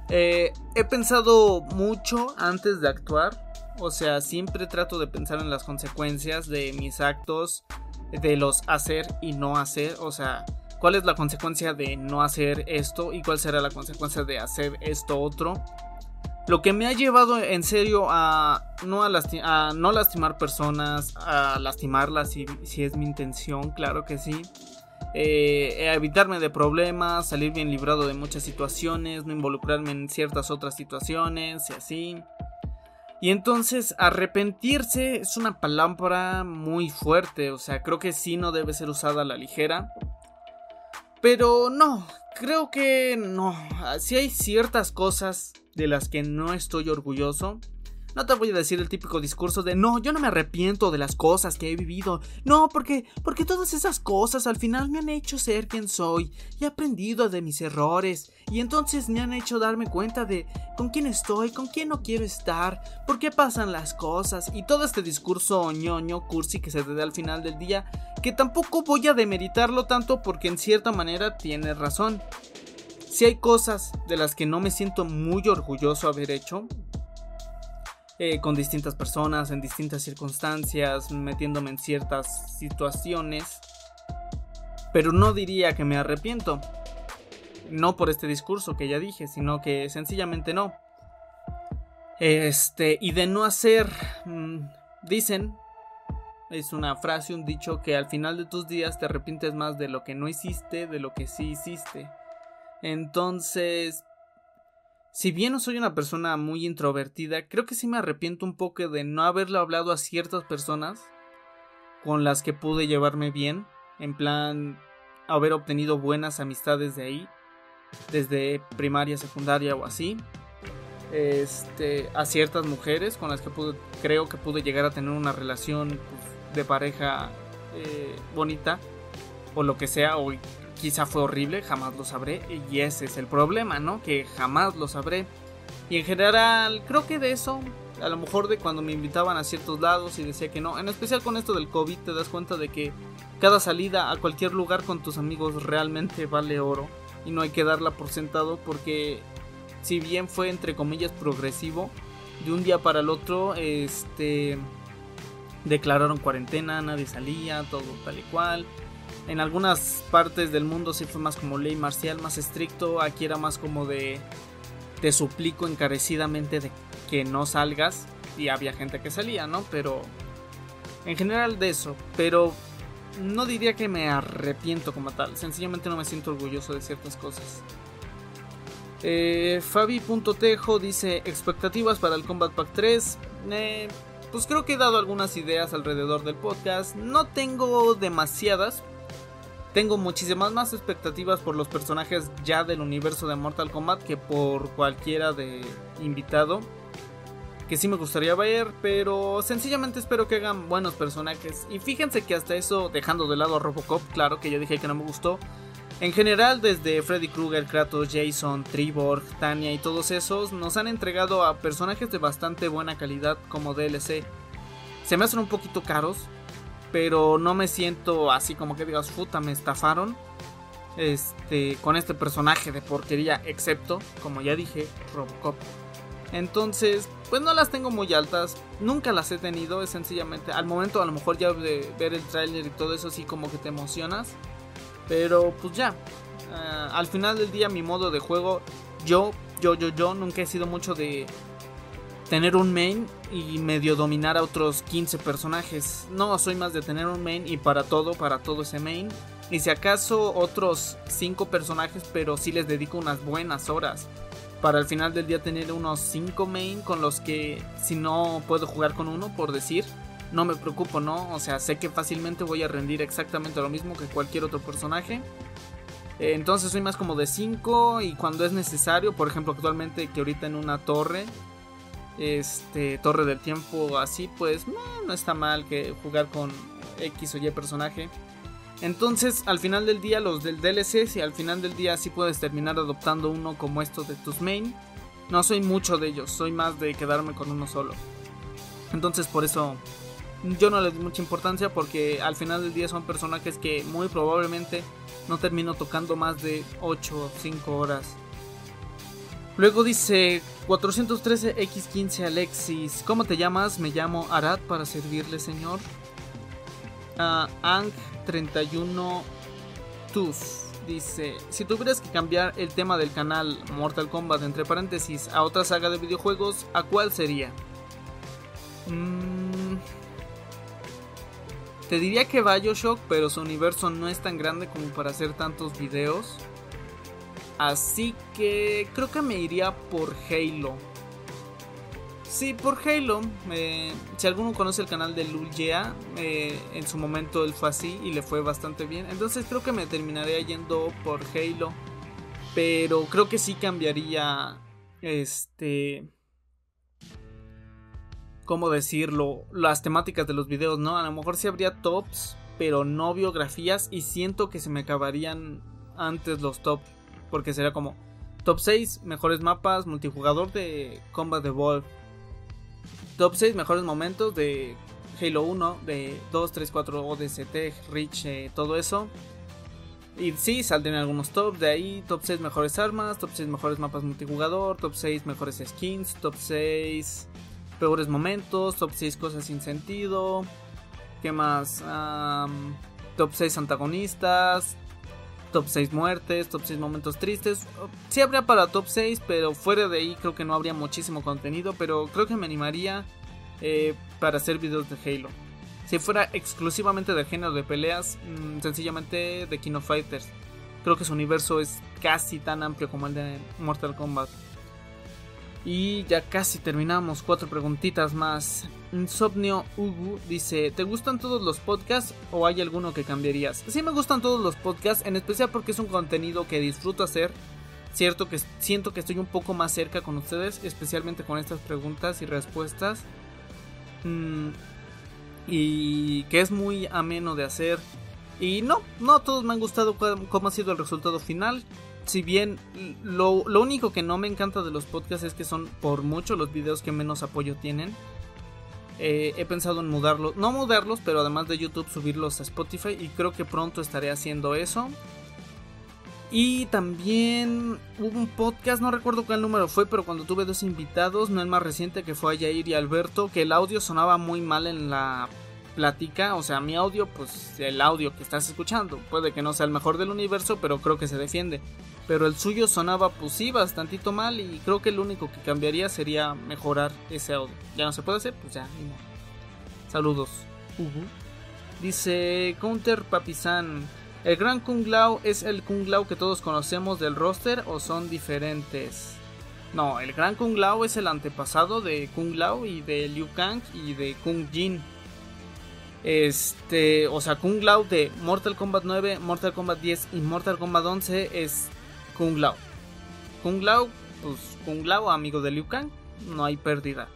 eh, he pensado mucho antes de actuar. O sea, siempre trato de pensar en las consecuencias de mis actos, de los hacer y no hacer. O sea, cuál es la consecuencia de no hacer esto y cuál será la consecuencia de hacer esto otro. Lo que me ha llevado en serio a no, a, no lastimar personas, a lastimarlas si, si, es mi intención, claro que sí. Eh, a evitarme de problemas, salir bien librado de muchas situaciones, no involucrarme en ciertas otras situaciones y así. Y entonces arrepentirse es una palabra muy fuerte, o sea, creo que sí no debe ser usada a la ligera. Pero no, creo que no. Si hay ciertas cosas de las que no estoy orgulloso. No te voy a decir el típico discurso de no, yo no me arrepiento de las cosas que he vivido. No, porque porque todas esas cosas al final me han hecho ser quien soy y he aprendido de mis errores y entonces me han hecho darme cuenta de con quién estoy, con quién no quiero estar, por qué pasan las cosas y todo este discurso ñoño cursi que se te da al final del día, que tampoco voy a demeritarlo tanto porque en cierta manera tiene razón. Si hay cosas de las que no me siento muy orgulloso haber hecho, eh, con distintas personas, en distintas circunstancias, metiéndome en ciertas situaciones, pero no diría que me arrepiento. No por este discurso que ya dije, sino que sencillamente no. Este, y de no hacer, mm, dicen, es una frase, un dicho que al final de tus días te arrepientes más de lo que no hiciste, de lo que sí hiciste. Entonces, si bien no soy una persona muy introvertida, creo que sí me arrepiento un poco de no haberle hablado a ciertas personas con las que pude llevarme bien, en plan haber obtenido buenas amistades de ahí, desde primaria, secundaria o así. Este, a ciertas mujeres con las que pude, creo que pude llegar a tener una relación pues, de pareja eh, bonita o lo que sea, o quizá fue horrible, jamás lo sabré. Y ese es el problema, ¿no? Que jamás lo sabré. Y en general, creo que de eso, a lo mejor de cuando me invitaban a ciertos lados y decía que no, en especial con esto del COVID, te das cuenta de que cada salida a cualquier lugar con tus amigos realmente vale oro. Y no hay que darla por sentado porque si bien fue entre comillas progresivo, de un día para el otro, este declararon cuarentena, nadie salía, todo tal y cual. En algunas partes del mundo sí fue más como ley marcial, más estricto. Aquí era más como de te suplico encarecidamente de que no salgas. Y había gente que salía, ¿no? Pero en general de eso. Pero no diría que me arrepiento como tal. Sencillamente no me siento orgulloso de ciertas cosas. Eh, Fabi.tejo dice expectativas para el Combat Pack 3. Eh, pues creo que he dado algunas ideas alrededor del podcast. No tengo demasiadas, tengo muchísimas más expectativas por los personajes ya del universo de Mortal Kombat que por cualquiera de invitado. Que sí me gustaría ver, pero sencillamente espero que hagan buenos personajes. Y fíjense que hasta eso, dejando de lado a Robocop, claro que ya dije que no me gustó. En general, desde Freddy Krueger, Kratos, Jason, Triborg, Tanya y todos esos, nos han entregado a personajes de bastante buena calidad como DLC. Se me hacen un poquito caros, pero no me siento así como que digas, puta, me estafaron. Este, con este personaje de porquería, excepto, como ya dije, Robocop. Entonces, pues no las tengo muy altas, nunca las he tenido, es sencillamente, al momento a lo mejor ya de ver el tráiler y todo eso, sí como que te emocionas. Pero pues ya, ah, al final del día mi modo de juego, yo yo, yo, yo nunca he sido mucho de tener un main y medio dominar a otros 15 personajes. No, soy más de tener un main y para todo, para todo ese main. Y si acaso otros 5 personajes, pero sí les dedico unas buenas horas. Para al final del día tener unos 5 main con los que si no puedo jugar con uno, por decir, no me preocupo, ¿no? O sea, sé que fácilmente voy a rendir exactamente lo mismo que cualquier otro personaje. Eh, entonces soy más como de 5 y cuando es necesario, por ejemplo actualmente que ahorita en una torre, este torre del tiempo así, pues no, está mal que jugar con X o Y personaje. Entonces al final del día los del DLC, si al final del día sí puedes terminar adoptando uno como estos de tus main, no soy mucho de ellos, soy más de quedarme con uno solo. Entonces por eso yo no les doy mucha importancia porque al final del día son personajes que muy probablemente no termino tocando más de 8 o 5 horas. Luego dice 413X15 Alexis, ¿cómo te llamas? Me llamo Arad para servirle, señor. Uh, Ang31 Tuz dice, si tuvieras que cambiar el tema del canal Mortal Kombat entre paréntesis a otra saga de videojuegos, ¿a cuál sería? Mmm te diría que Bioshock, pero su universo no es tan grande como para hacer tantos videos. Así que creo que me iría por Halo. Sí, por Halo. Eh, si alguno conoce el canal de Lul eh, en su momento él fue así y le fue bastante bien. Entonces creo que me terminaría yendo por Halo. Pero creo que sí cambiaría este ¿cómo decirlo? Las temáticas de los videos, ¿no? A lo mejor sí habría tops, pero no biografías y siento que se me acabarían antes los tops, porque sería como top 6 mejores mapas multijugador de Combat Evolve. Top 6 mejores momentos de Halo 1, de 2, 3, 4 ODST, Reach, eh, todo eso. Y sí, saldrían algunos tops de ahí. Top 6 mejores armas, top 6 mejores mapas multijugador, top 6 mejores skins, top 6 peores momentos, top 6 cosas sin sentido, ¿qué más? top 6 antagonistas, top 6 muertes, top 6 momentos tristes. Sí habría para top 6, pero fuera de ahí creo que no habría muchísimo contenido, pero creo que me animaría eh, para hacer videos de Halo. Si fuera exclusivamente del género de peleas, mm, sencillamente de King of Fighters. Creo que su universo es casi tan amplio como el de Mortal Kombat. Y ya casi terminamos, cuatro preguntitas más. Insomnio Ugu dice, ¿te gustan todos los podcasts o hay alguno que cambiarías? Sí me gustan todos los podcasts, en especial porque es un contenido que disfruto hacer. Cierto que siento que estoy un poco más cerca con ustedes, especialmente con estas preguntas y respuestas. Mm, y que es muy ameno de hacer. Y no, no todos me han gustado cómo ha sido el resultado final si bien lo, único que no me encanta de los podcasts es que son por mucho los videos que menos apoyo tienen. Eh, he pensado en mudarlos, no mudarlos, pero además de YouTube subirlos a Spotify y creo que pronto estaré haciendo eso. Y también hubo un podcast, no recuerdo cuál número fue, pero cuando tuve dos invitados, no el más reciente que fue a y Alberto, que el audio sonaba muy mal en la plática, o sea, mi audio, pues el audio que estás escuchando, puede que no sea el mejor del universo, pero creo que se defiende pero el suyo sonaba pues sí bastantito mal y creo que lo único que cambiaría sería mejorar ese audio. Ya no se puede hacer, pues ya. Saludos. Dice Counter Papizan, ¿el gran Kung Lao es el Kung Lao que todos conocemos del roster o son diferentes? No, el gran Kung Lao es el antepasado de Kung Lao y de Liu Kang y de Kung Jin. Este, o sea, Kung Lao de Mortal Kombat 9, Mortal Kombat 10 y Mortal Kombat 11 es Kung Lao. Kung Lao, pues Kung Lao, amigo de Liu Kang, no hay pérdida.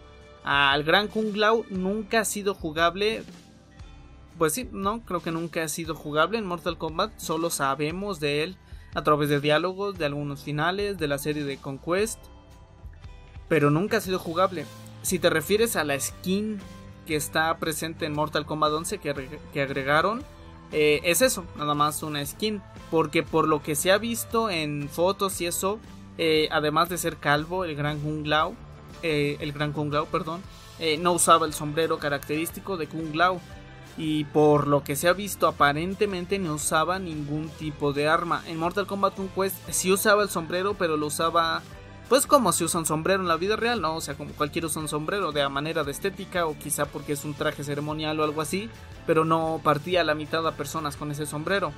Al gran Kung Lao nunca ha sido jugable. Pues sí, no, creo que nunca ha sido jugable en Mortal Kombat. Solo sabemos de él a través de diálogos, de algunos finales, de la serie de Conquest. Pero nunca ha sido jugable. Si te refieres a la skin que está presente en Mortal Kombat 11 que, que agregaron, eh, es eso, nada más una skin. Porque por lo que se ha visto en fotos y eso, eh, además de ser calvo, el gran Kung Lao, eh, el gran Kung Lao, perdón, no usaba el sombrero característico de Kung Lao. Y por lo que se ha visto, aparentemente no usaba ningún tipo de arma. En Mortal Kombat Conquest sí usaba el sombrero, pero lo usaba pues como se usa un sombrero en la vida real, ¿no? O sea, como cualquier usa un sombrero de manera de estética o quizá porque es un traje ceremonial o algo así, pero no partía la mitad a personas con ese sombrero.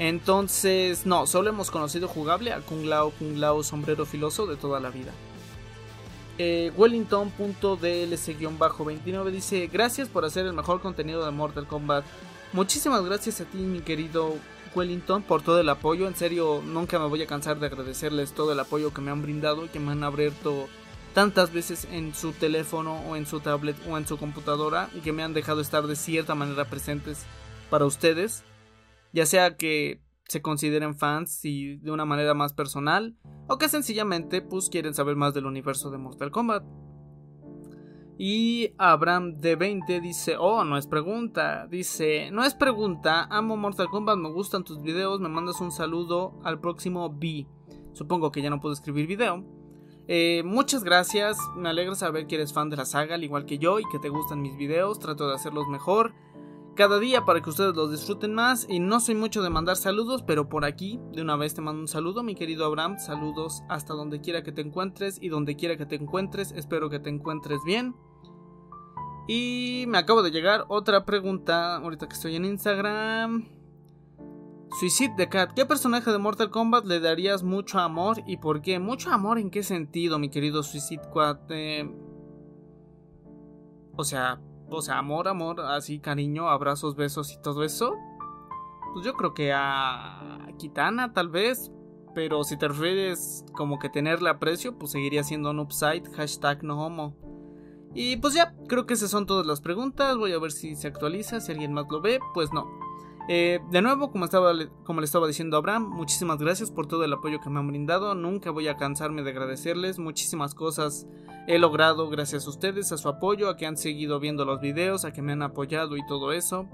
Entonces, no, solo hemos conocido jugable a Kung Lao, Kung Lao sombrero filoso de toda la vida. Eh, Wellington.dlc-29 dice: Gracias por hacer el mejor contenido de Mortal Kombat. Muchísimas gracias a ti, mi querido Wellington, por todo el apoyo. En serio, nunca me voy a cansar de agradecerles todo el apoyo que me han brindado y que me han abierto tantas veces en su teléfono o en su tablet o en su computadora y que me han dejado estar de cierta manera presentes para ustedes. Ya sea que se consideren fans y de una manera más personal o que sencillamente pues quieren saber más del universo de Mortal Kombat. Y Abraham de 20 dice, oh, no es pregunta. Dice, no es pregunta, amo Mortal Kombat, me gustan tus videos, me mandas un saludo al próximo B. Supongo que ya no puedo escribir video. Eh, muchas gracias, me alegra saber que eres fan de la saga, al igual que yo, y que te gustan mis videos, trato de hacerlos mejor cada día para que ustedes los disfruten más. Y no soy mucho de mandar saludos, pero por aquí de una vez te mando un saludo, mi querido Abraham. Saludos hasta donde quiera que te encuentres y donde quiera que te encuentres. Espero que te encuentres bien. Y me acabo de llegar otra pregunta ahorita que estoy en Instagram. Suicide the Cat, ¿qué personaje de Mortal Kombat le darías mucho amor y por qué? ¿Mucho amor en qué sentido, mi querido Suicide Cat? Eh, o sea, o sea, amor, amor, así cariño, abrazos, besos y todo eso. Pues yo creo que a Kitana tal vez. Pero si te refieres como que tenerle aprecio, pues seguiría siendo un upside, hashtag no homo. Y pues ya, creo que esas son todas las preguntas. Voy a ver si se actualiza, si alguien más lo ve, pues no. Eh, de nuevo, como, le estaba diciendo a Abraham, muchísimas gracias por todo el apoyo que me han brindado. Nunca voy a cansarme de agradecerles. Muchísimas cosas he logrado gracias a ustedes, a su apoyo, a que han seguido viendo los videos, a que me han apoyado y todo eso.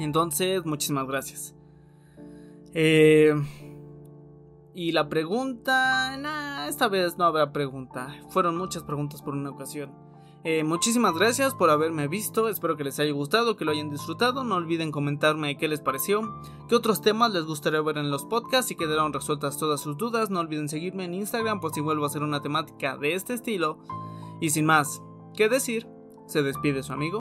Entonces, muchísimas gracias. Eh, y la pregunta, nah, esta vez no habrá pregunta. Fueron muchas preguntas por una ocasión. Eh, muchísimas gracias por haberme visto, espero que les haya gustado, que lo hayan disfrutado, no olviden comentarme qué les pareció, qué otros temas les gustaría ver en los podcasts y quedaron resueltas todas sus dudas, no olviden seguirme en Instagram por si vuelvo a hacer una temática de este estilo. Y sin más que decir, se despide su amigo.